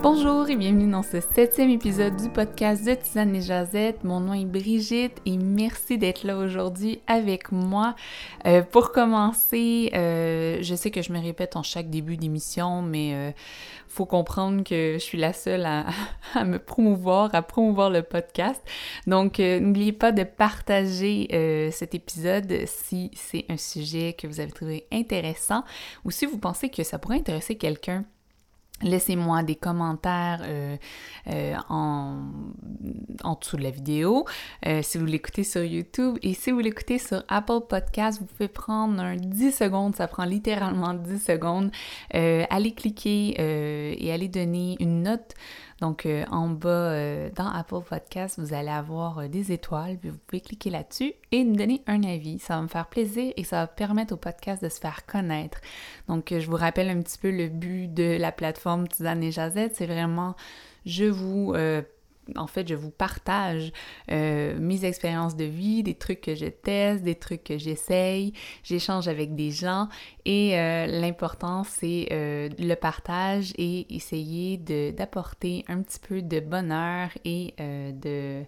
Bonjour et bienvenue dans ce septième épisode du podcast de Tisane et Jazette. Mon nom est Brigitte et merci d'être là aujourd'hui avec moi. Euh, pour commencer, euh, je sais que je me répète en chaque début d'émission, mais euh, faut comprendre que je suis la seule à, à, me promouvoir, à promouvoir le podcast. Donc, n'oubliez pas de partager cet épisode si c'est un sujet que vous avez trouvé intéressant ou si vous pensez que ça pourrait intéresser quelqu'un Laissez-moi des commentaires euh, euh, en, en, dessous de la vidéo. Euh, si vous l'écoutez sur YouTube et si vous l'écoutez sur Apple Podcast, vous pouvez prendre un 10 secondes, ça prend littéralement 10 secondes, allez cliquer et allez donner une note donc, euh, en bas, euh, dans Apple Podcast, vous allez avoir euh, des étoiles, vous pouvez cliquer là-dessus et nous donner un avis. Ça va me faire plaisir et ça va permettre au podcast de se faire connaître. Donc, je vous rappelle un petit peu le but de la plateforme Tisane et Jazette, c'est vraiment, je vous en fait, je vous partage euh, mes expériences de vie, des trucs que je teste, des trucs que j'essaye, j'échange avec des gens et euh, l'important, c'est euh, le partage et essayer d'apporter un petit peu de bonheur et de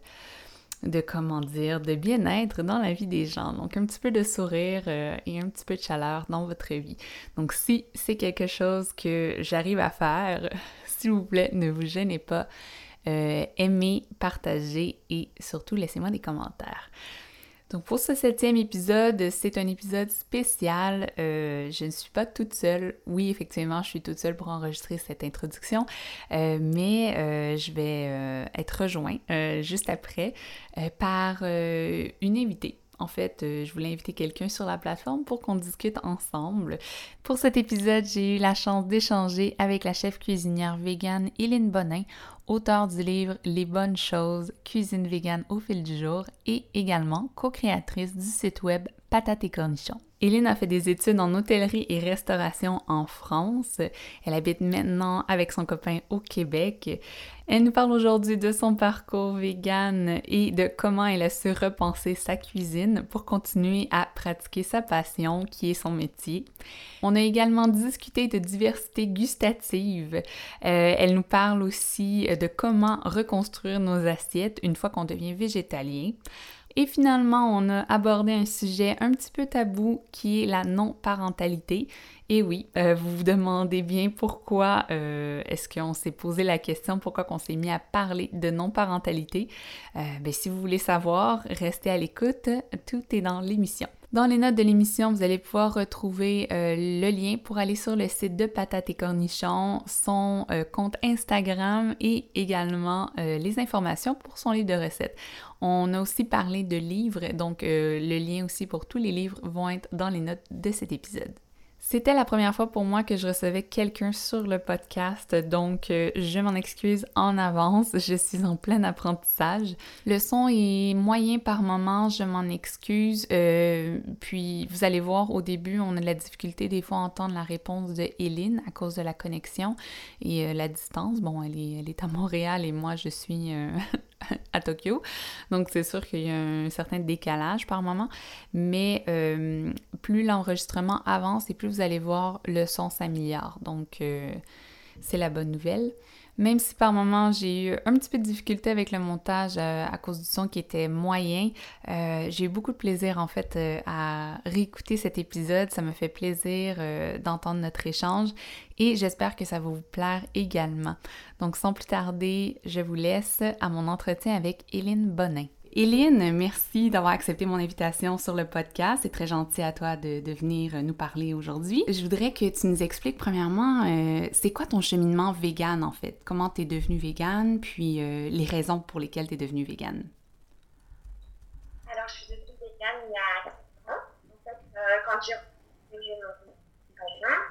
de comment dire, de bien-être dans la vie des gens. Donc un petit peu de sourire et un petit peu de chaleur dans votre vie. Donc si c'est quelque chose que j'arrive à faire, s'il vous plaît, ne vous gênez pas. Euh, aimez, partagez et surtout laissez-moi des commentaires. Donc pour ce septième épisode, c'est un épisode spécial. Euh, je ne suis pas toute seule. Oui, effectivement, je suis toute seule pour enregistrer cette introduction, euh, mais je vais être rejointe juste après par une invitée en fait, je voulais inviter quelqu'un sur la plateforme pour qu'on discute ensemble. Pour cet épisode, j'ai eu la chance d'échanger avec la chef cuisinière végane Hélène Bonin auteur du livre Les bonnes choses, cuisine végane au fil du jour et également co-créatrice du site web Patates et cornichons. Hélène a fait des études en hôtellerie et restauration en France. Elle habite maintenant avec son copain au Québec. Elle nous parle aujourd'hui de son parcours vegan et de comment elle a su repenser sa cuisine pour continuer à pratiquer sa passion qui est son métier. On a également discuté de diversité gustative. Euh, elle nous parle aussi de comment reconstruire nos assiettes une fois qu'on devient végétalien. Et finalement, on a abordé un sujet un petit peu tabou qui est la non-parentalité. Et oui, euh, vous vous demandez bien pourquoi euh, est-ce qu'on s'est posé la question, pourquoi qu'on s'est mis à parler de non-parentalité. Euh, ben, si vous voulez savoir, restez à l'écoute, tout est dans l'émission. Dans les notes de l'émission, vous allez pouvoir retrouver euh, le lien pour aller sur le site de Patate et Cornichons, son euh, compte Instagram et également euh, les informations pour son livre de recettes. On a aussi parlé de livres, donc le lien aussi pour tous les livres vont être dans les notes de cet épisode. C'était la première fois pour moi que je recevais quelqu'un sur le podcast, donc euh, je m'en excuse en avance, je suis en plein apprentissage. Le son est moyen par moment, je m'en excuse. Euh, puis vous allez voir, au début, on a de la difficulté des fois à entendre la réponse de Hélène à cause de la connexion et euh, la distance. Bon, elle est, elle est à Montréal et moi je suis à Tokyo. Donc, c'est sûr qu'il y a un certain décalage par moment. Mais euh, plus l'enregistrement avance et plus vous allez voir le son s'améliore. Donc, euh, c'est la bonne nouvelle. Même si par moment j'ai eu un petit peu de difficulté avec le montage euh, à cause du son qui était moyen, euh, j'ai eu beaucoup de plaisir en fait euh, à réécouter cet épisode. Ça me fait plaisir d'entendre notre échange et j'espère que ça va vous plaire également. Donc sans plus tarder, je vous laisse à mon entretien avec Hélène Bonin. Hélène, merci d'avoir accepté mon invitation sur le podcast. C'est très gentil à toi de, venir nous parler aujourd'hui. Je voudrais que tu nous expliques premièrement, euh, c'est quoi ton cheminement vegan en fait? Comment tu es devenue vegan, puis euh, les raisons pour lesquelles tu es devenue vegan? Alors, je suis devenue vegan il y a 4 ans. En fait, euh, quand j'ai rencontré mon conjoint,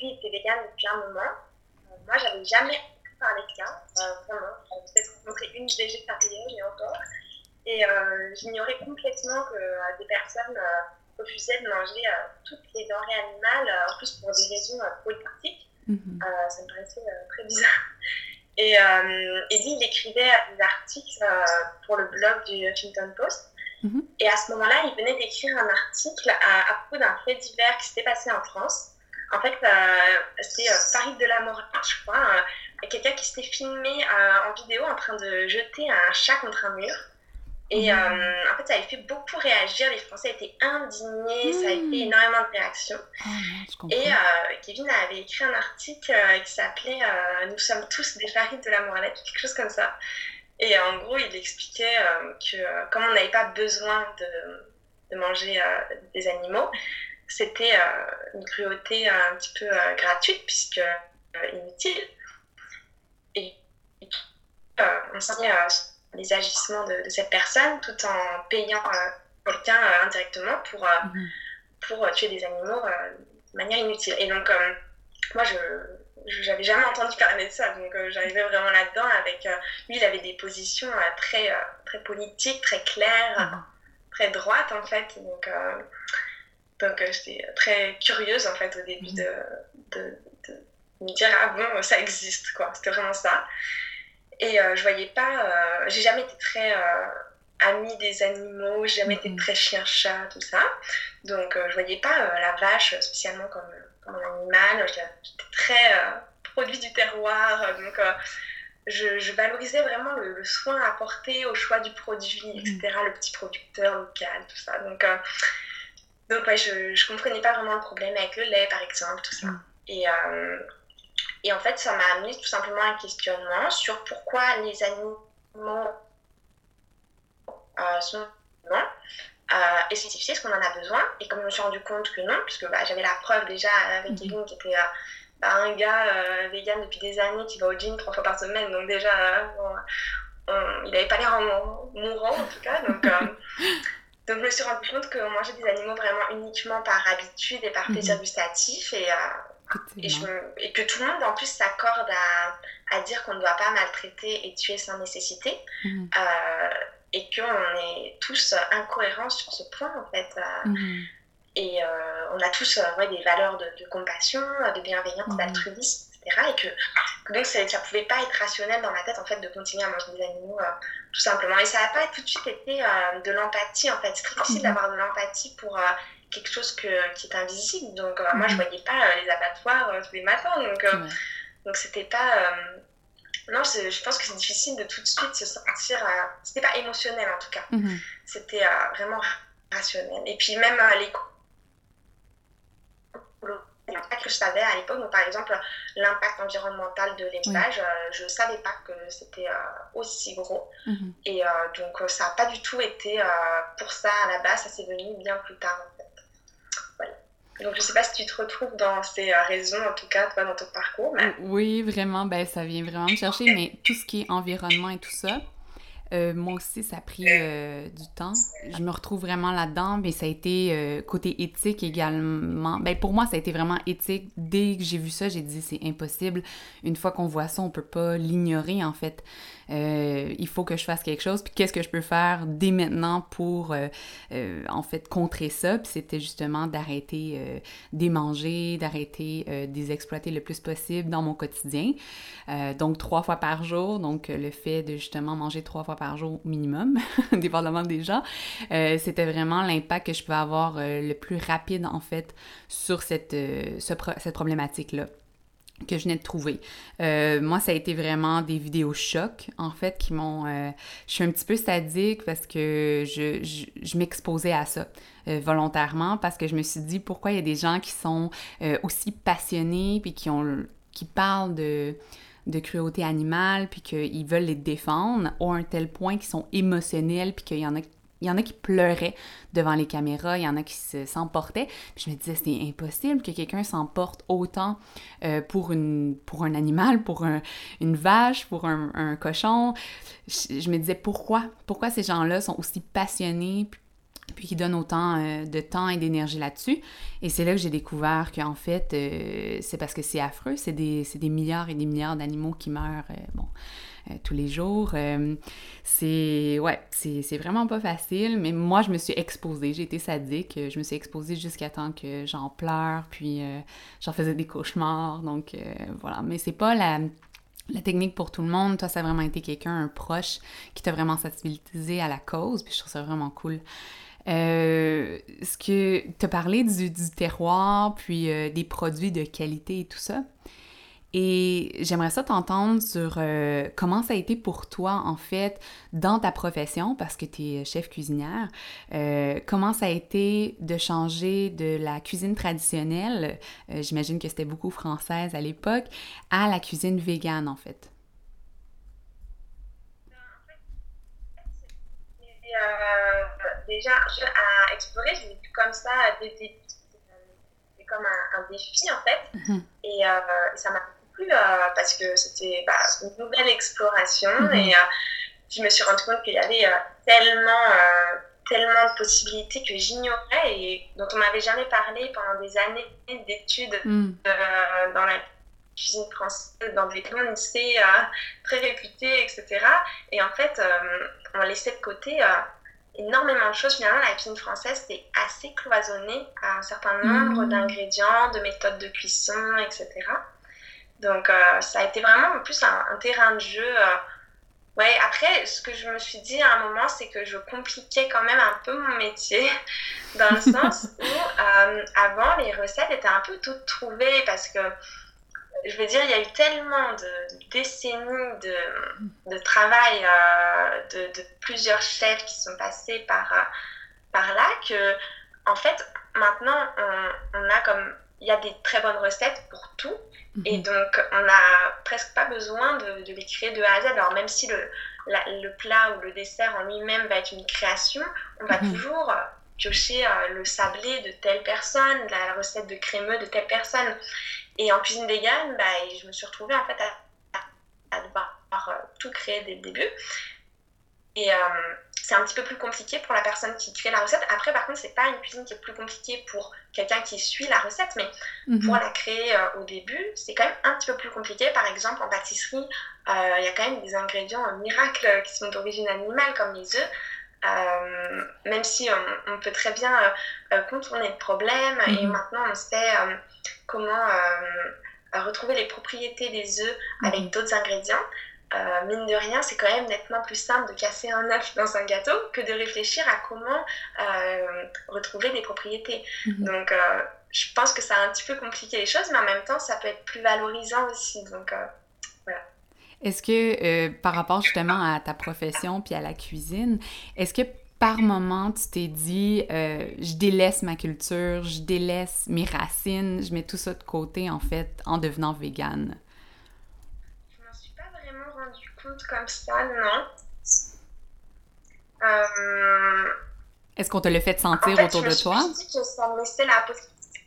lui était vegan depuis un moment. moi, j'avais jamais par les cas, euh, vraiment. J'avais peut-être rencontré une végétarienne et encore. Et euh, j'ignorais complètement que euh, des personnes refusaient de manger toutes les denrées animales, en plus pour des raisons politiques. Mhm. ça me paraissait très bizarre. Et, et, lui, il écrivait des articles pour le blog du Huffington Post. Mhm. Et à ce moment-là, il venait d'écrire un article à, à propos d'un fait divers qui s'était passé en France En fait, c'est Paris de la mort, je crois, quelqu'un qui s'était filmé en vidéo en train de jeter un chat contre un mur. Et mmh. en fait, ça avait fait beaucoup réagir. Les Français étaient indignés, ça a fait mmh. énormément de réactions. Ah, et Kevin avait écrit un article qui s'appelait Nous sommes tous des farines de la moralette, quelque chose comme ça. Et en gros, il expliquait que comme on n'avait pas besoin de, de manger des animaux, c'était une cruauté un petit peu gratuite, puisque inutile. Et, on s'en les agissements de, cette personne tout en payant euh, quelqu'un euh, indirectement pour, euh, mhm. pour tuer des animaux de manière inutile. Et donc, moi, je j'avais jamais entendu parler de ça, donc j'arrivais vraiment là-dedans avec lui, il avait des positions très très politiques, très claires, mhm. très droites en fait. Donc donc j'étais très curieuse en fait au début mhm. de, me dire ah bon ça existe quoi. C'était vraiment ça. Et euh, je voyais pas. Euh, j'ai jamais été très euh, amie des animaux, j'ai jamais été très chien-chat, tout ça. Donc je voyais pas la vache spécialement comme, comme un animal. J'étais très produit du terroir. donc je, je, valorisais vraiment le, soin apporté au choix du produit, etc., le petit producteur local, tout ça. Donc, donc ouais, je, je comprenais pas vraiment le problème avec le lait, par exemple, tout ça. Et, et en fait, ça m'a amené tout simplement un questionnement sur pourquoi les animaux euh, sont non. Euh, et c'est ce qu'on en a besoin. Et comme je me suis rendu compte que non, puisque bah, j'avais la preuve déjà avec mhm. Kevin qui était euh, bah, un gars euh, vegan depuis des années qui va au gym trois fois par semaine, donc déjà, il n'avait pas l'air mourant en tout cas. Donc, donc je me suis rendu compte qu'on mangeait des animaux vraiment uniquement par habitude et par plaisir mhm. gustatif. Et, et, que tout le monde en plus s'accorde à, à, dire qu'on ne doit pas maltraiter et tuer sans nécessité. Mhm. Euh, et qu'on est tous incohérents sur ce point en fait. Euh, mhm. Et euh, on a tous ouais, des valeurs de, compassion, de bienveillance, mhm. d'altruisme, etc. Et que, donc ça ne pouvait pas être rationnel dans ma tête en fait de continuer à manger des animaux tout simplement. Et ça n'a pas tout de suite été de l'empathie en fait. C'est très difficile d'avoir de l'empathie pour quelque chose que, qui est invisible. Donc, euh, moi, je mhm. voyais pas euh, les abattoirs euh, tous les matins. Donc, donc c'était pas. non, je pense que c'est difficile de tout de suite se sentir. c'était pas émotionnel en tout cas. Mhm. C'était vraiment rationnel. Et puis, même l'écho que je savais à l'époque, par exemple l'impact environnemental de l'élevage, je ne savais pas que c'était aussi gros. Mhm. Et donc ça n'a pas du tout été pour ça à la base, ça s'est venu bien plus tard en. Donc, je sais pas si tu te retrouves dans ces euh, raisons, en tout cas, toi, dans ton parcours. Oui, vraiment, ben, ça vient vraiment me chercher, mais tout ce qui est environnement et tout ça, euh, moi aussi, ça a pris euh, du temps. Je me retrouve vraiment là-dedans, mais ça a été côté éthique également. Ben, pour moi, ça a été vraiment éthique. Dès que j'ai vu ça, j'ai dit c'est impossible. Une fois qu'on voit ça, on peut pas l'ignorer, en fait. Euh, il faut que je fasse quelque chose, puis qu'est-ce que je peux faire dès maintenant pour, euh, euh, en fait, contrer ça, puis c'était justement d'arrêter des manger, d'arrêter des exploiter le plus possible dans mon quotidien. donc, trois fois par jour, donc le fait de justement manger trois fois par jour minimum, dépendamment des gens, c'était vraiment l'impact que je peux avoir le plus rapide, en fait, sur cette, cette problématique-là que je venais de trouver. Euh, moi, ça a été vraiment des vidéos chocs, en fait, qui m'ont... Euh, je suis un petit peu sadique parce que je, je, m'exposais à ça euh, volontairement parce que je me suis dit pourquoi il y a des gens qui sont aussi passionnés puis qui ont qui parlent de de cruauté animale, puis qu'ils veulent les défendre, à un tel point qu'ils sont émotionnels, puis qu'il y en a il y en a qui pleuraient devant les caméras, il y en a qui s'emportaient. je me disais, c'est impossible que quelqu'un s'emporte autant euh, pour, une, pour un animal, pour une vache, pour un, cochon. Je, me disais, pourquoi? Pourquoi ces gens-là sont aussi passionnés puis, qui donnent autant euh, de temps et d'énergie là-dessus? Et c'est là que j'ai découvert qu'en fait, euh, c'est parce que c'est affreux, c'est des, des, milliards et des milliards d'animaux qui meurent. Tous les jours. Euh, c'est ouais, c'est vraiment pas facile, mais moi je me suis exposée, j'ai été sadique, je me suis exposée jusqu'à temps que j'en pleure, puis euh, j'en faisais des cauchemars, donc voilà. Mais c'est pas la, la technique pour tout le monde. Toi, ça a vraiment été quelqu'un, un proche, qui t'a vraiment sensibilisé à la cause, puis je trouve ça vraiment cool. Euh, ce que tu as parlé du, terroir, puis des produits de qualité et tout ça. Et j'aimerais ça t'entendre sur euh, comment ça a été pour toi, en fait, dans ta profession, parce que tu es chef cuisinière, euh, comment ça a été de changer de la cuisine traditionnelle, euh, j'imagine que c'était beaucoup française à l'époque, à la cuisine végane, en fait? déjà, à explorer, j'ai vu comme ça, c'est comme un, défi, en fait. Mm-hmm. et, ça m'a euh, parce que c'était bah, une nouvelle exploration mhm. et euh, je me suis rendu compte qu'il y avait euh, tellement, tellement de possibilités que j'ignorais et dont on m'avait jamais parlé pendant des années d'études mhm. dans la cuisine française, dans des grands lycées très réputés, etc. Et en fait, on laissait de côté énormément de choses. Finalement, la cuisine française, c'est assez cloisonné à un certain nombre mhm. d'ingrédients, de méthodes de cuisson, etc. Donc, euh, ça a été vraiment en plus un, terrain de jeu. Euh, ouais, après, ce que je me suis dit à un moment, c'est que je compliquais quand même un peu mon métier, dans le sens où euh, avant, les recettes étaient un peu toutes trouvées parce que, je veux dire, il y a eu tellement de décennies de, de travail de, plusieurs chefs qui sont passés par, par là que, en fait, maintenant, on a comme. Il y a des très bonnes recettes pour tout, et mhm. donc, on n'a presque pas besoin de, de, les créer de A à Z. Alors, même si le, le plat ou le dessert en lui-même va être une création, on va mhm. toujours piocher euh, le sablé de telle personne, la recette de crémeux de telle personne. Et en cuisine vegan, bah, je me suis retrouvée en fait à, à devoir euh, tout créer dès le début. Et euh, c'est un petit peu plus compliqué pour la personne qui crée la recette. Après, par contre, c'est pas une cuisine qui est plus compliquée pour quelqu'un qui suit la recette, mais mhm. pour la créer euh, au début, c'est quand même un petit peu plus compliqué. Par exemple, en pâtisserie, euh, il y a quand même des ingrédients miracles qui sont d'origine animale, comme les œufs. même si on, peut très bien contourner le problème et mhm. maintenant on sait comment retrouver les propriétés des œufs avec mhm. d'autres ingrédients. Euh, mine de rien, c'est quand même nettement plus simple de casser un œuf dans un gâteau que de réfléchir à comment euh, retrouver des propriétés. Mhm. Donc, euh, je pense que ça a un petit peu compliqué les choses, mais en même temps, ça peut être plus valorisant aussi. Donc, voilà. Est-ce que, par rapport justement à ta profession puis à la cuisine, est-ce que par moment, tu t'es dit, je délaisse ma culture, je délaisse mes racines, je mets tout ça de côté, en fait, en devenant végane? Comme ça, non. Euh, Est-ce qu'on te le fait sentir autour de toi? Je me suis dit que ça me laissait la possibilité.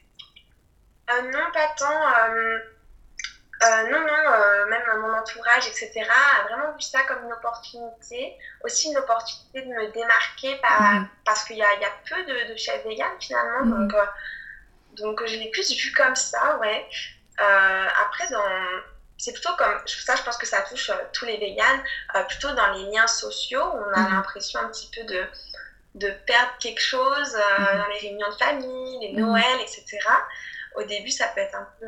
Euh, non, pas tant. Euh, non, non, même mon entourage, etc., a vraiment vu ça comme une opportunité. Aussi une opportunité de me démarquer mhm. parce qu'il y, y, a peu de, de chefs véganes finalement. Mhm. Donc, donc je l'ai plus vu comme ça, ouais. après, dans c'est plutôt comme ça, je pense que ça touche euh, tous les véganes, euh, plutôt dans les liens sociaux, on a mhm. l'impression un petit peu de, de perdre quelque chose euh, mhm. dans les réunions de famille, les mhm. Noëls, etc. Au début, ça peut être un peu,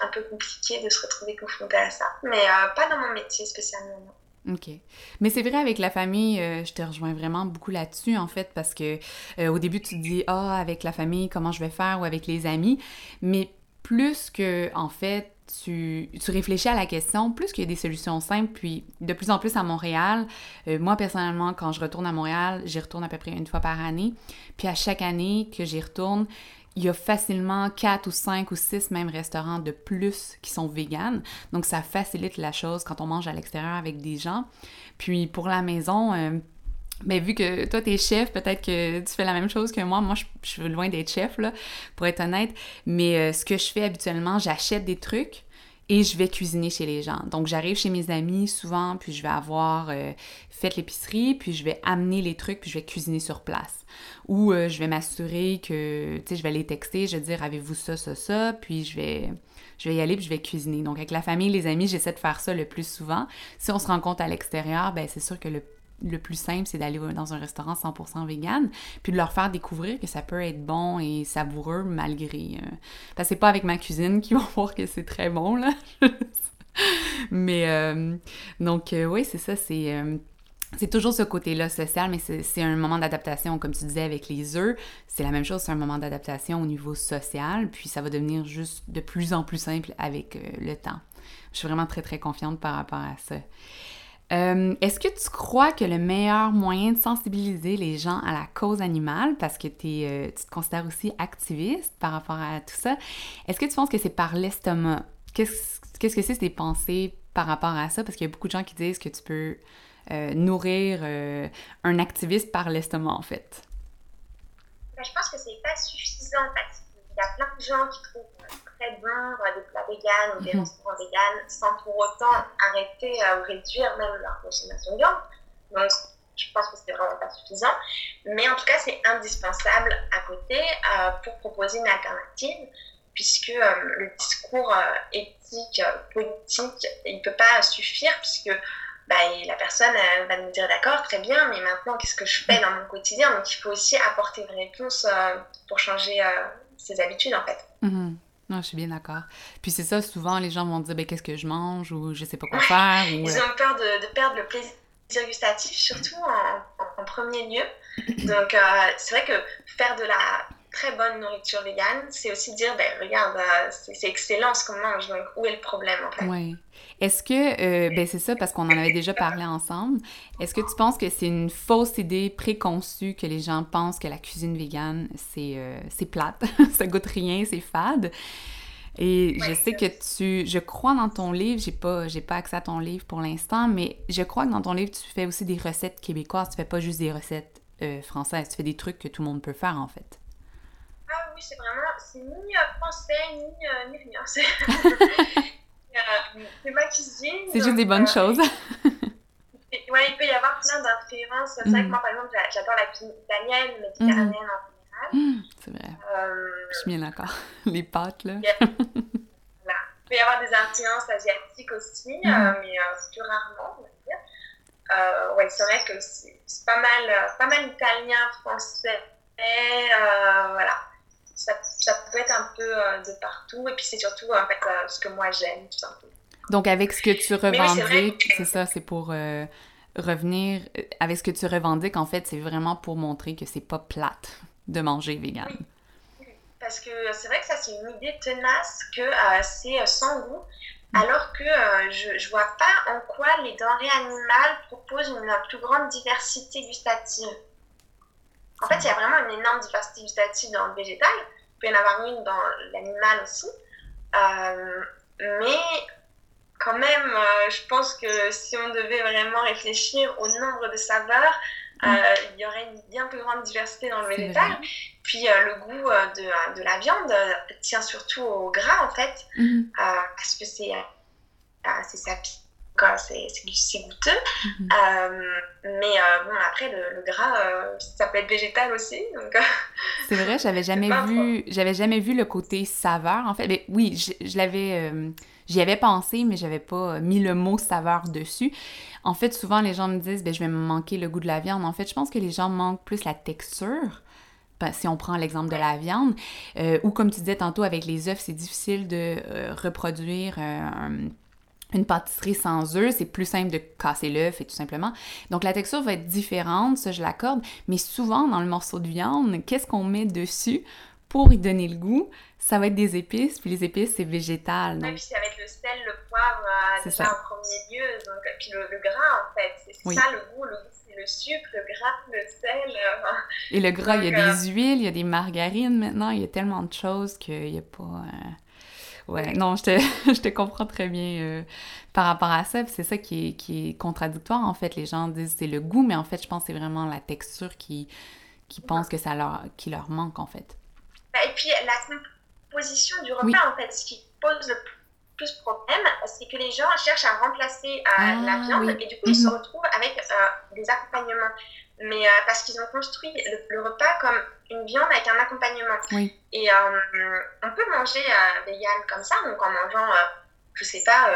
un peu compliqué de se retrouver confronté à ça, mais pas dans mon métier spécialement. OK. Mais c'est vrai avec la famille, je te rejoins vraiment beaucoup là-dessus en fait parce que au début tu te dis ah avec la famille comment je vais faire ou avec les amis, mais plus que en fait tu, réfléchis à la question, plus qu'il y a des solutions simples, puis de plus en plus à Montréal, euh, moi personnellement, quand je retourne à Montréal, j'y retourne à peu près une fois par année, puis à chaque année que j'y retourne, il y a facilement quatre ou cinq ou six même restaurants de plus qui sont véganes. Donc ça facilite la chose quand on mange à l'extérieur avec des gens. Puis pour la maison, euh, mais vu que toi, t'es chef, peut-être que tu fais la même chose que moi. Moi, je, suis loin d'être chef, là, pour être honnête. Mais euh, ce que je fais habituellement, j'achète des trucs et je vais cuisiner chez les gens. Donc, j'arrive chez mes amis souvent, puis je vais avoir euh, fait l'épicerie, puis je vais amener les trucs, puis je vais cuisiner sur place. Ou euh, je vais m'assurer que, tu sais, je vais les texter, je vais dire, avez-vous ça, ça, ça, puis je vais, je vais y aller, puis je vais cuisiner. Donc, avec la famille, les amis, j'essaie de faire ça le plus souvent. Si on se rencontre à l'extérieur, ben c'est sûr que le le plus simple, c'est d'aller dans un restaurant 100% vegan, puis de leur faire découvrir que ça peut être bon et savoureux malgré... Euh, parce c'est pas avec ma cuisine qu'ils vont voir que c'est très bon, là. Mais, euh, donc, euh, oui, c'est ça, c'est... c'est toujours ce côté-là social, mais c'est un moment d'adaptation, comme tu disais avec les œufs. C'est la même chose, c'est un moment d'adaptation au niveau social, puis ça va devenir juste de plus en plus simple avec le temps. Je suis vraiment très, très confiante par rapport à ça. Euh, est-ce que tu crois que le meilleur moyen de sensibiliser les gens à la cause animale, parce que es, tu te considères aussi activiste par rapport à tout ça, est-ce que tu penses que c'est par l'estomac? Qu'est-ce que c'est tes pensées par rapport à ça? Parce qu'il y a beaucoup de gens qui disent que tu peux euh, nourrir euh, un activiste par l'estomac, en fait? Ben, je pense que c'est pas suffisant parce qu'il y a plein de gens qui trouvent très bon des plats véganes ou des mhm. restaurants véganes sans pour autant arrêter ou réduire même leur consommation de viande. Donc, je pense que c'est vraiment pas suffisant. Mais en tout cas, c'est indispensable à côté euh, pour proposer une alternative puisque le discours éthique, politique, il ne peut pas suffire puisque bah, la personne va nous dire d'accord, très bien, mais maintenant qu'est-ce que je fais dans mon quotidien? Donc il faut aussi apporter une réponse euh, pour changer euh, ses habitudes en fait. Mm-hmm. Non, je suis bien d'accord. Puis c'est ça, souvent les gens vont dire ben, qu'est-ce que je mange ou je sais pas quoi faire. Ou... Ils ont peur de, de, perdre le plaisir gustatif, surtout en, en, premier lieu. Donc euh, c'est vrai que faire de la très bonne nourriture végane, c'est aussi dire, ben regarde, c'est excellent ce qu'on mange, donc où est le problème en fait? Oui. Est-ce que, euh, ben c'est ça, parce qu'on en avait déjà parlé ensemble, est-ce que tu penses que c'est une fausse idée préconçue que les gens pensent que la cuisine végane, c'est euh, plate, ça goûte rien, c'est fade? Et je sais que tu, je crois dans ton livre, j'ai pas, j'ai pas accès à ton livre pour l'instant, mais je crois que dans ton livre, tu fais aussi des recettes québécoises, tu fais pas juste des recettes euh, françaises, tu fais des trucs que tout le monde peut faire en fait. Oui, c'est vraiment, c'est ni français, ni, ni rien. c'est ma cuisine. C'est juste des bonnes euh, choses. ouais, il peut y avoir plein d'influences. C'est vrai que mm. moi, par exemple, j'adore la cuisine italienne, méditerranéenne mm. en général. Mm, c'est vrai. Euh, je suis bien d'accord. Les pâtes, là. Il peut y avoir des influences asiatiques aussi, euh, mais c'est plus rarement, on va dire. ouais, c'est vrai que c'est pas mal, pas mal italien, français, voilà ça, ça, peut être un peu euh, de partout. Et puis c'est surtout en fait euh, ce que moi j'aime, tout simplement. Donc avec ce que tu revendiques, c'est ça, c'est pour euh, revenir avec ce que tu revendiques, en fait, c'est vraiment pour montrer que c'est pas plate de manger vegan. Oui. Parce que c'est vrai que ça, c'est une idée tenace que c'est sans goût, mm. alors que je, je vois pas en quoi les denrées animales proposent une plus grande diversité gustative. En fait, il y a vraiment une énorme diversité gustative dans le végétal. Il peut y en avoir une dans l'animal aussi. Euh, mais quand même, euh, je pense que si on devait vraiment réfléchir au nombre de saveurs, euh, mm. il y aurait une bien plus grande diversité dans le végétal. Puis le goût de, de, la viande tient surtout au gras, en fait, mm. parce que c'est sapide c'est goûteux. Mhm. Euh, mais euh, bon, après, le, gras, euh, ça peut être végétal aussi. c'est vrai, j'avais jamais vu j'avais jamais vu le côté saveur, en fait. Mais oui, je, l'avais... J'y avais pensé, mais j'avais pas mis le mot saveur dessus. En fait, souvent, les gens me disent, ben, je vais me manquer le goût de la viande. En fait, je pense que les gens manquent plus la texture ben, si on prend l'exemple de la viande, ou comme tu disais tantôt avec les œufs, c'est difficile de reproduire un une pâtisserie sans œufs, c'est plus simple de casser l'œuf et tout simplement. Donc la texture va être différente, ça je l'accorde, mais souvent dans le morceau de viande, qu'est-ce qu'on met dessus pour y donner le goût? Ça va être des épices, puis les épices c'est végétal. Donc... puis ça va être le sel, le poivre euh, déjà en premier lieu, donc, puis le, gras en fait, c'est ça le goût, le goût c'est le sucre, le gras, le sel. Euh, et le gras, il y a des euh, huiles, il y a des margarines maintenant, il y a tellement de choses qu'il n'y a pas... Ouais, non, je te, je te comprends très bien euh, par rapport à ça. C'est ça qui est, qui est contradictoire, en fait. Les gens disent c'est le goût, mais en fait, je pense que c'est vraiment la texture qui, qui pense que ça leur, qui leur manque, en fait. Bah, et puis, la composition du repas, en fait, ce qui pose le plus problème, c'est que les gens cherchent à remplacer euh, ah, la viande et du coup, ils se mhm. retrouvent avec euh, des accompagnements mais parce qu'ils ont construit le, repas comme une viande avec un accompagnement. Et euh, on peut manger euh, vegan comme ça, donc en mangeant, je sais pas,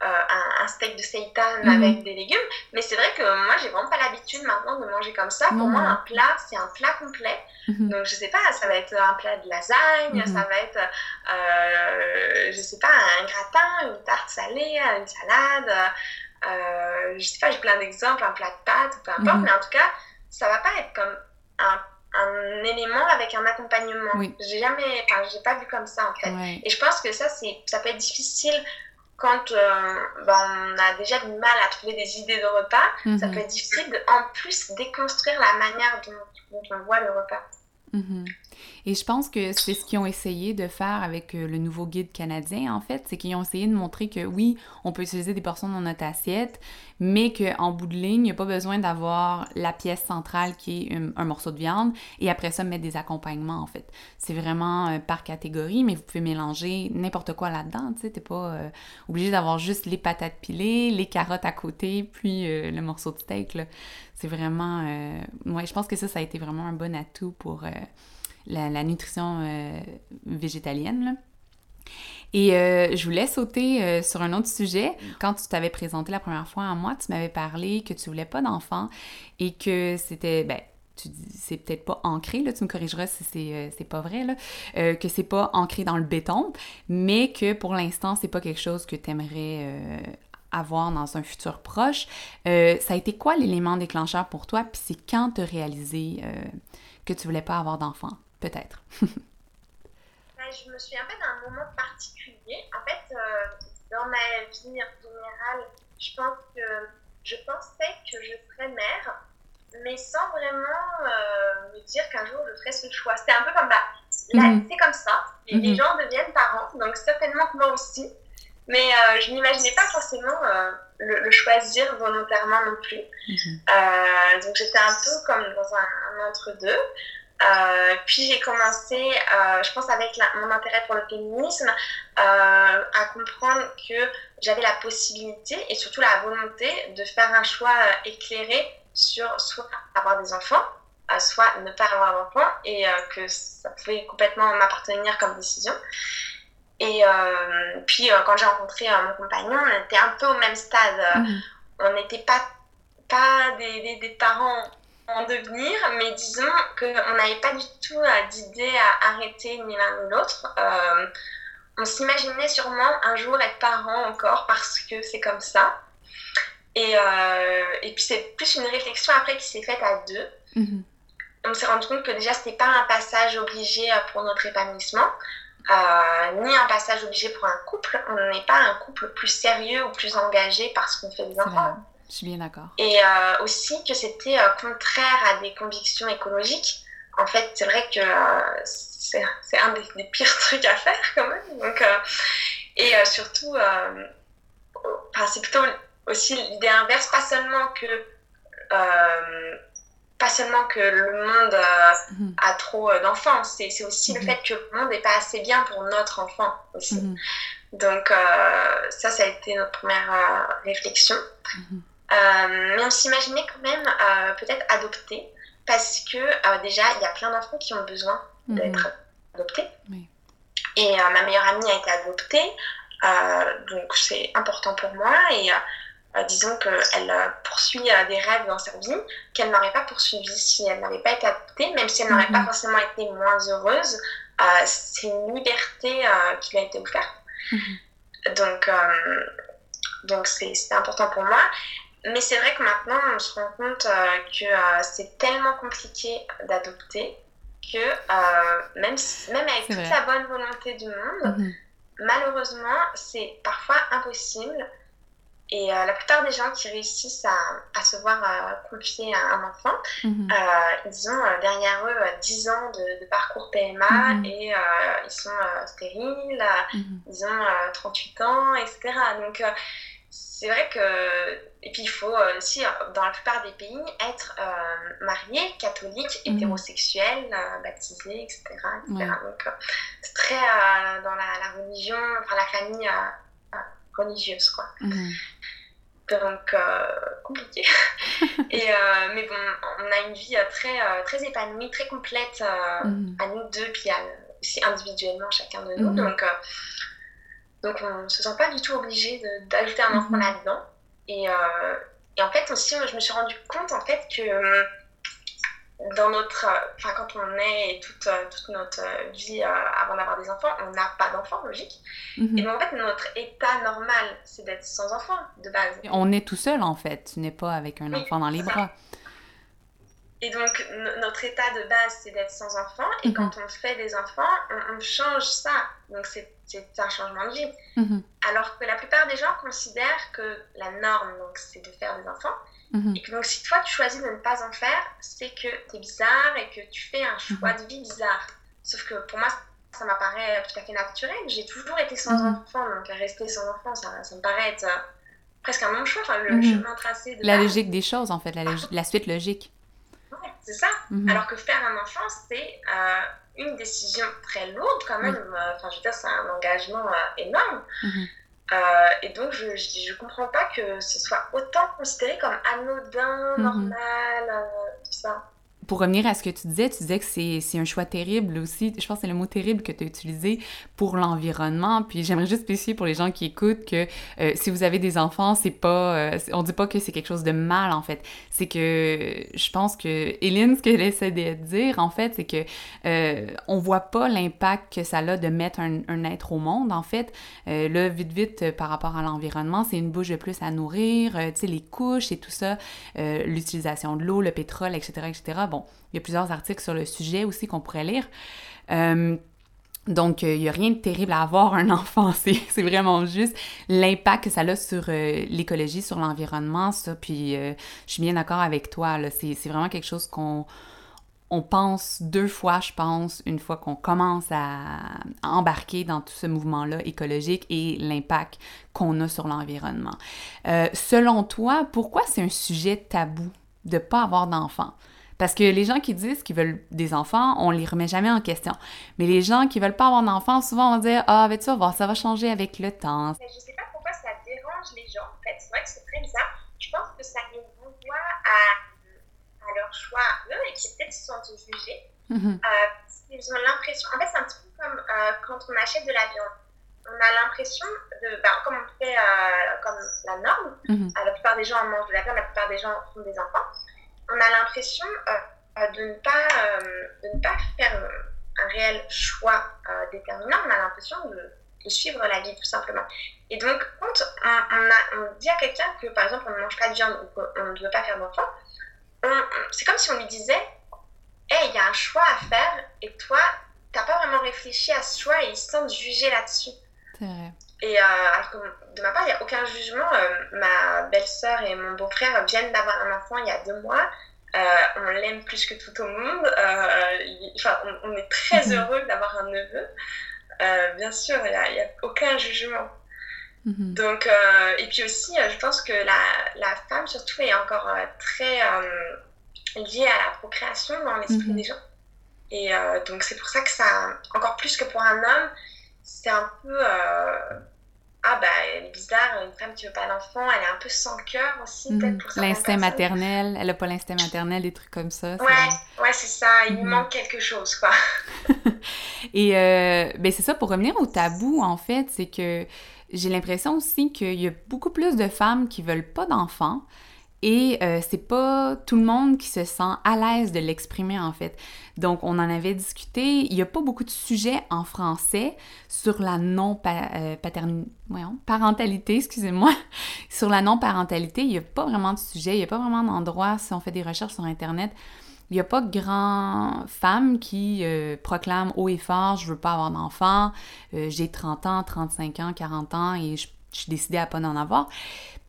un, steak de seitan mhm. avec des légumes. Mais c'est vrai que moi, j'ai vraiment pas l'habitude maintenant de manger comme ça. Pour moi, un plat, c'est un plat complet. Mhm. Donc, je sais pas, ça va être un plat de lasagne, mhm. ça va être, je sais pas, un gratin, une tarte salée, une salade. euh, je sais pas, j'ai plein d'exemples, un plat de pâtes, peu importe, mais en tout cas, ça va pas être comme un, un élément avec un accompagnement. J'ai jamais, enfin, j'ai pas vu comme ça en fait. Et je pense que ça, c'est, ça peut être difficile quand euh, ben, on a déjà du mal à trouver des idées de repas. Ça mhm. peut être difficile de, en plus, déconstruire la manière dont, dont on voit le repas. Mhm. Et je pense que c'est ce qu'ils ont essayé de faire avec euh, le nouveau guide canadien, en fait. C'est qu'ils ont essayé de montrer que oui, on peut utiliser des portions dans notre assiette, mais qu'en bout de ligne, il n'y a pas besoin d'avoir la pièce centrale qui est un, morceau de viande et après ça, mettre des accompagnements, en fait. C'est vraiment euh, par catégorie, mais vous pouvez mélanger n'importe quoi là-dedans, tu sais. T'es pas euh, obligé d'avoir juste les patates pilées, les carottes à côté, puis le morceau de steak, là. C'est vraiment... ouais, je pense que ça, ça a été vraiment un bon atout pour la, nutrition euh, végétalienne. Et euh, je voulais sauter euh, sur un autre sujet. Quand tu t'avais présenté la première fois à moi, tu m'avais parlé que tu voulais pas d'enfant et que c'était, ben, tu dis, c'est peut-être pas ancré, là, tu me corrigeras si c'est, pas vrai, là, que c'est pas ancré dans le béton, mais que pour l'instant, c'est pas quelque chose que tu aimerais avoir dans un futur proche. ça a été quoi l'élément déclencheur pour toi? Puis c'est quand tu as que tu voulais pas avoir d'enfant? Peut-être. Ben, je me souviens pas d'un moment particulier. En fait, euh, dans ma vie générale, je pense que je pensais que je serais mère, mais sans vraiment euh, me dire qu'un jour je ferais ce choix. C'était un peu comme bah, mhm. c'est comme ça. Et les mhm. gens deviennent parents, donc certainement que moi aussi. Mais euh, je n'imaginais pas forcément le, choisir volontairement non plus. Mhm. donc j'étais un peu comme dans un entre-deux. Euh, puis j'ai commencé, euh, je pense avec mon intérêt pour le féminisme, euh, à comprendre que j'avais la possibilité et surtout la volonté de faire un choix éclairé sur soit avoir des enfants, soit ne pas avoir d'enfants, et que ça pouvait complètement m'appartenir comme décision. Et puis quand j'ai rencontré mon compagnon, on était un peu au même stade. Mmh. On n'était pas, pas des, des, des parents en devenir, mais disons qu'on n'avait pas du tout euh, d'idée à arrêter ni l'un ni l'autre. Euh, on s'imaginait sûrement un jour être parents encore parce que c'est comme ça. Et, euh, et puis c'est plus une réflexion après qui s'est faite à deux. Mhm. On s'est rendu compte que déjà c'était pas un passage obligé pour notre épanouissement, ni un passage obligé pour un couple. On n'est pas un couple plus sérieux ou plus engagé parce qu'on fait des enfants. Je suis bien d'accord. Et euh, aussi que c'était euh, contraire à des convictions écologiques. En fait, c'est vrai que euh, c'est un des, pires trucs à faire quand même. Donc, et surtout, c'est plutôt aussi l'idée inverse, pas seulement que pas seulement que le monde mhm. a trop d'enfants, c'est aussi le mhm. fait que le monde n'est pas assez bien pour notre enfant aussi. Mhm. Donc ça, ça a été notre première réflexion. Euh, mais on s'imaginait quand même euh, peut-être adopter parce que euh, déjà, il y a plein d'enfants qui ont besoin mhm. d'être adoptés. Et ma meilleure amie a été adoptée, donc c'est important pour moi. Et disons qu'elle poursuit des rêves dans sa vie qu'elle n'aurait pas poursuivi si elle n'avait pas été adoptée, même si elle n'aurait pas mhm. forcément été moins heureuse. c'est une liberté qui lui a été offerte. Mhm. Donc, donc c'est important pour moi. Mais c'est vrai que maintenant, on se rend compte euh, que euh, c'est tellement compliqué d'adopter que euh, même, même avec toute la bonne volonté du monde, mhm. malheureusement, c'est parfois impossible. Et la plupart des gens qui réussissent à, à se voir confier à un enfant, mhm. ils ont derrière eux 10 ans de, parcours PMA mhm. et ils sont stériles, ils ont 38 ans, etc. Donc c'est vrai que. Et puis il faut euh, aussi, euh, dans la plupart des pays, être euh, marié, catholique, mhm. hétérosexuel, baptisé, etc. Donc c'est très dans la, religion, enfin la famille religieuse, quoi. Mhm. Donc compliqué. Et, mais bon, on a une vie très, très épanouie, très complète mhm. à nous deux, puis aussi individuellement chacun de nous. Donc donc on ne se sent pas du tout obligé d'ajouter un enfant mhm. là-dedans. Et, euh, et, en fait aussi, je me suis rendu compte en fait que dans notre, enfin quand on est toute, toute notre vie avant d'avoir des enfants, on n'a pas d'enfants, logique. Mhm. Et en fait, notre état normal, c'est d'être sans enfant de base. On est tout seul en fait, tu n'es pas avec un enfant dans les bras. Et donc, notre état de base, c'est d'être sans enfant. Et mhm. quand on fait des enfants, on, change ça. Donc, c'est un changement de vie. Mhm. Alors que la plupart des gens considèrent que la norme, donc, c'est de faire des enfants. Mhm. Et que donc, si toi, tu choisis de ne pas en faire, c'est que tu es bizarre et que tu fais un choix de vie bizarre. Sauf que pour moi, ça m'apparaît tout à fait naturel. J'ai toujours été sans enfant. Donc, rester sans enfant, ça, ça me paraît être euh, presque un non-choix. Enfin, le chemin tracé de La logique des choses, en fait, la, la suite logique c'est ça. Alors que faire un enfant, c'est euh, une décision très lourde quand même. Euh, enfin, je veux dire, c'est un engagement euh, énorme. Mhm. et donc, je, je, comprends pas que ce soit autant considéré comme anodin, mhm. normal, tout ça pour revenir à ce que tu disais, tu disais que c'est un choix terrible aussi. Je pense que c'est le mot terrible que tu as utilisé pour l'environnement. Puis j'aimerais juste spécifier pour les gens qui écoutent que euh, si vous avez des enfants, c'est pas. Euh, on dit pas que c'est quelque chose de mal, en fait. C'est que je pense que Hélène, ce qu'elle essaie de dire, en fait, c'est que euh, on voit pas l'impact que ça a de mettre un, un, être au monde, en fait. Euh, là, vite, vite, par rapport à l'environnement, c'est une bouche de plus à nourrir, tu sais, les couches et tout ça, l'utilisation de l'eau, le pétrole, etc., etc Bon, il y a plusieurs articles sur le sujet aussi qu'on pourrait lire. Euh, donc, il n'y a rien de terrible à avoir un enfant, c'est vraiment juste l'impact que ça a sur euh, l'écologie, sur l'environnement, ça. Puis, euh, je suis bien d'accord avec toi, c'est vraiment quelque chose qu'on on pense deux fois, je pense, une fois qu'on commence à, embarquer dans tout ce mouvement-là écologique et l'impact qu'on a sur l'environnement. selon toi, pourquoi c'est un sujet tabou de ne pas avoir d'enfants? Parce que les gens qui disent qu'ils veulent des enfants, on les remet jamais en question. Mais les gens qui veulent pas avoir d'enfants, souvent vont dire Ah, ben tu vas voir, ça va changer avec le temps. Je sais pas pourquoi ça dérange les gens, en fait. C'est vrai que c'est très bizarre. Je pense que ça les renvoie à, à leur choix eux et qui peut-être se sentent jugés. Mm-hmm. euh, ils ont l'impression. En fait, c'est un petit peu comme euh, quand on achète de la viande. On a l'impression de. Ben, comme on fait euh, comme la norme, mm-hmm. la plupart des gens mangent de la viande, la plupart des gens font des enfants on a l'impression de, ne pas, de ne pas faire un réel choix déterminant, on a l'impression de, suivre la vie tout simplement. Et donc, quand on, dit à quelqu'un que par exemple on ne mange pas de viande ou qu'on ne veut pas faire d'enfant, c'est comme si on lui disait Hey, il y a un choix à faire et toi, tu n'as pas vraiment réfléchi à ce choix et ils se sentent jugés là-dessus. Et alors que de ma part, il n'y a aucun jugement. ma belle-sœur et mon beau-frère viennent d'avoir un enfant il y a deux mois. Euh, on l'aime plus que tout au monde. Euh, enfin, on, est très mhm. heureux d'avoir un neveu. Euh, bien sûr, il n'y a, aucun jugement. Mhm. Donc, et puis aussi, je pense que la, la femme, surtout, est encore très liée à la procréation dans l'esprit mhm. des gens. Et donc, c'est pour ça que ça, encore plus que pour un homme, c'est un peu ah bah elle est bizarre, une femme qui veut pas d'enfant, elle est un peu sans cœur aussi, peut-être pour L'instinct maternel, elle a pas l'instinct maternel, des trucs comme ça. Ouais, ouais c'est ça, il mhm. manque quelque chose, quoi. Et euh, ben c'est ça, pour revenir au tabou, en fait, c'est que j'ai l'impression aussi qu'il y a beaucoup plus de femmes qui veulent pas d'enfants, et euh, c'est pas tout le monde qui se sent à l'aise de l'exprimer en fait. Donc on en avait discuté. Il y a pas beaucoup de sujets en français sur la non euh, parentalité, excusez-moi, sur la non parentalité. Il y a pas vraiment de sujet. Il y a pas vraiment d'endroit si on fait des recherches sur internet. Il n'y a pas de grand femmes qui euh, proclament haut et fort je veux pas avoir d'enfant, j'ai 30 ans, 35 ans, 40 ans et je, je suis décidée à pas en avoir.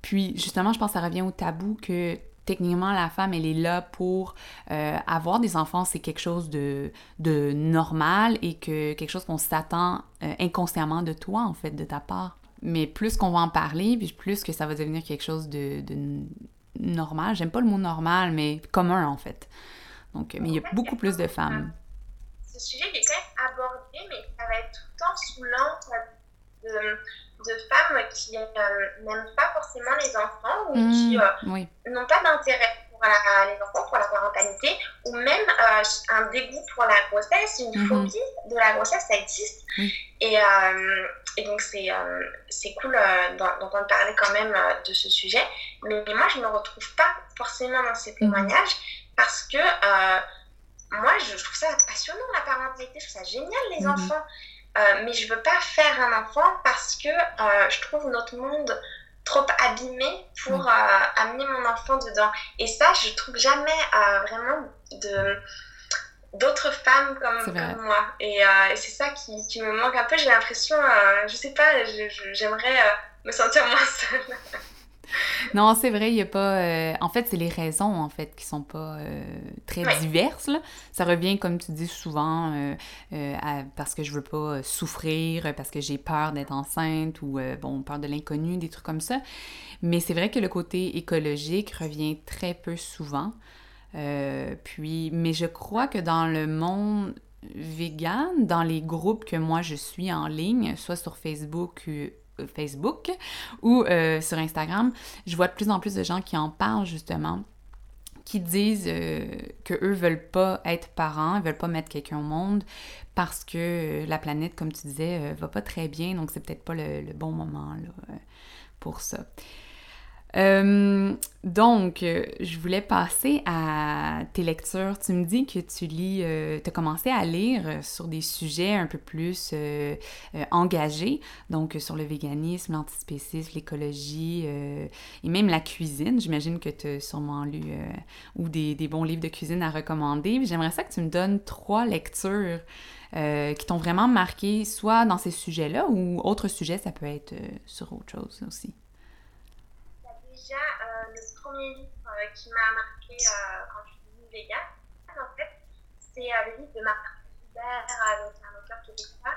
Puis justement, je pense que ça revient au tabou que techniquement, la femme, elle est là pour euh, avoir des enfants, c'est quelque chose de, de, normal et que quelque chose qu'on s'attend euh, inconsciemment de toi, en fait, de ta part. Mais plus qu'on va en parler, puis plus que ça va devenir quelque chose de, de normal, j'aime pas le mot normal, mais commun, en fait. Donc, mais il y a beaucoup plus de femmes. Ce sujet, il est quand même abordé, mais ça va être tout le temps sous l'angle de femmes qui euh, n'aiment pas forcément les enfants ou qui mmh, euh, n'ont pas d'intérêt pour les enfants, pour la parentalité, ou même euh, un dégoût pour la grossesse, une mmh. phobie de la grossesse, ça existe. Et, et, donc, c'est c'est cool d'entendre parler quand même de ce sujet. Mais, moi, je ne me retrouve pas forcément dans ces mmh. témoignages. parce que moi, je, trouve ça passionnant, la parentalité, je trouve ça génial, les enfants. Euh, mais je veux pas faire un enfant parce que euh, je trouve notre monde trop abîmé pour mhm. amener mon enfant dedans. Et ça, je trouve jamais vraiment de d'autres femmes comme, moi. Et, c'est ça qui, qui, me manque un peu. J'ai l'impression, je sais pas, j'aimerais me sentir moins seule. non, c'est vrai, il n'y a pas. Euh, en fait, c'est les raisons, en fait, qui sont pas euh, très diverses. Là. Ça revient, comme tu dis souvent, euh, parce que je veux pas souffrir, parce que j'ai peur d'être enceinte ou, bon, peur de l'inconnu, des trucs comme ça. Mais c'est vrai que le côté écologique revient très peu souvent. puis, mais je crois que dans le monde vegan, dans les groupes que moi je suis en ligne, soit sur Facebook Facebook ou euh, sur Instagram, je vois de plus en plus de gens qui en parlent justement qui disent euh, que eux veulent pas être parents, ils veulent pas mettre quelqu'un au monde parce que la planète, comme tu disais, va pas très bien, donc c'est peut-être pas le, le, bon moment là, pour ça. Euh, donc, euh, je voulais passer à tes lectures. Tu me dis que tu lis, euh, tu as commencé à lire sur des sujets un peu plus engagés, donc sur le véganisme, l'antispécisme, l'écologie et même la cuisine. J'imagine que tu as sûrement lu ou des, des, bons livres de cuisine à recommander. J'aimerais ça que tu me donnes trois lectures qui t'ont vraiment marqué, soit dans ces sujets-là ou autre sujet, ça peut être sur autre chose aussi déjà, euh, le premier livre euh, qui m'a marqué euh, quand je suis végane, en fait, c'est le livre de Martin Hubert, donc un auteur québécois,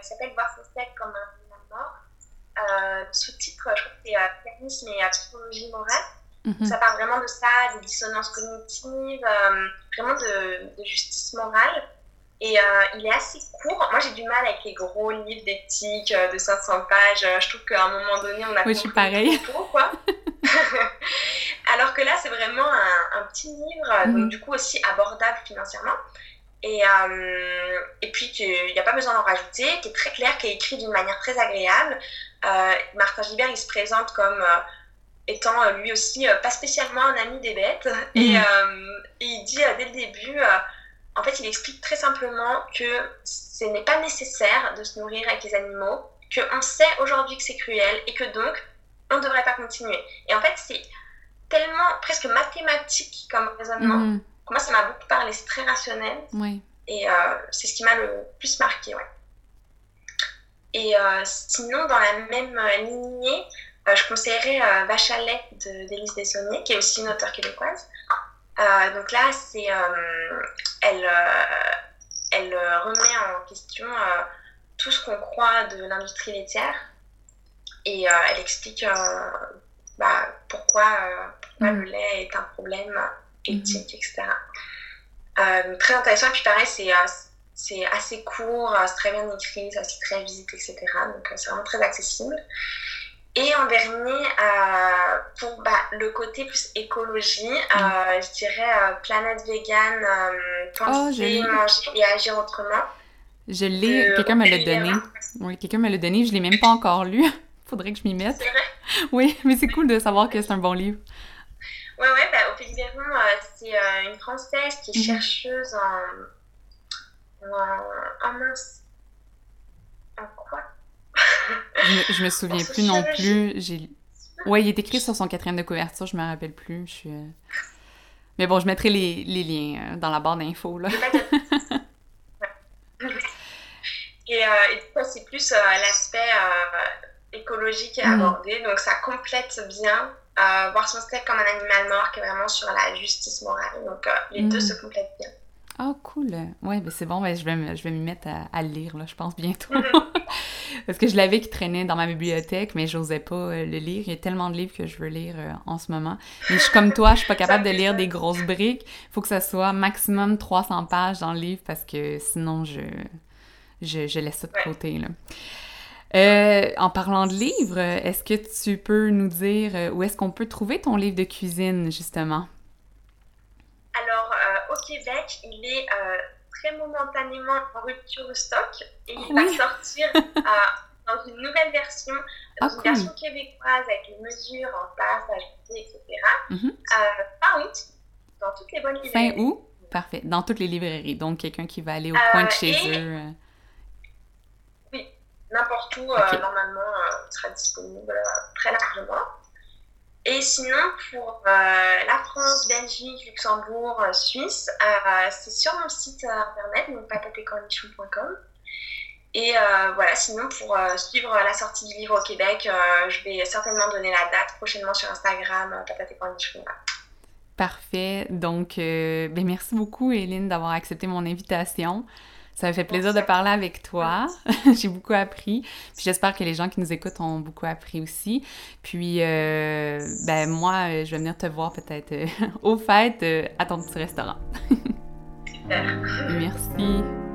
qui s'appelle Voir son sec comme un film à mort. Sous-titre, je crois que c'est Pianisme et psychologie morale. Mhm. Ça parle vraiment de ça, des dissonances cognitives, vraiment de, de, justice morale. Et il est assez court. Moi, j'ai du mal avec les gros livres d'éthique de 500 pages. Je trouve qu'à un moment donné, on a oui, je suis pareil. quoi. Alors que là, c'est vraiment un, petit livre, donc mhm. du coup aussi abordable financièrement. Et, euh, et puis qu'il n'y a pas besoin d'en rajouter, qui est très clair, qui est écrit d'une manière très agréable. Euh, Martin Gibert, il se présente comme euh, étant lui aussi pas spécialement un ami des bêtes. Et, mhm. et, il dit dès le début, en fait, il explique très simplement que ce n'est pas nécessaire de se nourrir avec les animaux, qu'on sait aujourd'hui que c'est cruel et que donc on ne devrait pas continuer. Et en fait, c'est tellement presque mathématique comme raisonnement. Mhm. Moi, ça m'a beaucoup parlé, c'est très rationnel. Oui. Et euh, c'est ce qui m'a le plus marqué, ouais. Et euh, sinon, dans la même lignée, euh, je conseillerais Vachalet d'Élise Dessonnier, qui est aussi une auteure québécoise. Donc là, c'est, elle, elle remet en question tout ce qu'on croit de l'industrie laitière et euh, elle explique euh, bah, pourquoi, euh, pourquoi mm. le lait est un problème éthique, etc. très intéressant. Et puis pareil, c'est c'est assez court, c'est très bien écrit, ça se très vite, etc. Donc c'est vraiment très accessible. Et en dernier, pour bah, le côté plus écologie, mm. je dirais planète vegan, penser, oh, manger et agir autrement. Je l'ai, quelqu'un me l'a donné. Oui, quelqu'un me l'a donné, je l'ai même pas encore lu. Faudrait que je m'y mette. C'est vrai? Oui, mais c'est cool de savoir que c'est un bon livre. Ouais, ouais, bah, au Pays Véron, euh, c'est euh, une Française qui est mhm. chercheuse en. en. en mince. Je, me, me souviens plus non plus. J'ai... Ouais, il est écrit sur son quatrième de couverture, je me rappelle plus. Je suis. Euh, mais bon, je mettrai les, les liens dans la barre d'infos, là. et, et c'est plus l'aspect écologique et mm. abordé. Donc ça complète bien euh, voir son steak comme un animal mort qui est vraiment sur la justice morale. Donc euh, les deux mm. se complètent bien. Oh, cool. Ouais, ben c'est bon, ben, je vais, je vais m'y mettre à, lire, là, je pense, bientôt. Parce que je l'avais qui traînait dans ma bibliothèque, mais j'osais pas euh, le lire. Il y a tellement de livres que je veux lire en ce moment. Mais je suis comme toi, je suis pas capable de lire des grosses briques. Il faut que ça soit maximum 300 pages dans le livre parce que sinon, je, je, je laisse ça de côté, là. Euh, en parlant de livres, est-ce que tu peux nous dire euh, où est-ce qu'on peut trouver ton livre de cuisine, justement? Alors, euh, au Québec, il est très momentanément en rupture de stock et il va sortir dans une nouvelle version, dans ah, une version québécoise avec les mesures en passe, ajouter, etc. Mm -hmm. fin août. dans toutes les bonnes librairies. Fin août? Parfait. Dans toutes les librairies. Donc, quelqu'un qui va aller au coin de chez eux. Oui, n'importe où, normalement, sera disponible très largement. Et sinon, pour la France, Belgique, Luxembourg, Suisse, c'est sur mon site internet, donc patatecornichon.com. Et euh, voilà, sinon pour euh, suivre la sortie du livre au Québec, euh, je vais certainement donner la date prochainement sur Instagram, Patate Parfait. Donc, ben merci beaucoup, Hélène, d'avoir accepté mon invitation. Ça m'a fait plaisir de parler avec toi. J'ai beaucoup appris. Puis j'espère que les gens qui nous écoutent ont beaucoup appris aussi. Puis, ben moi, je vais venir te voir peut-être au fait à ton petit restaurant. Merci.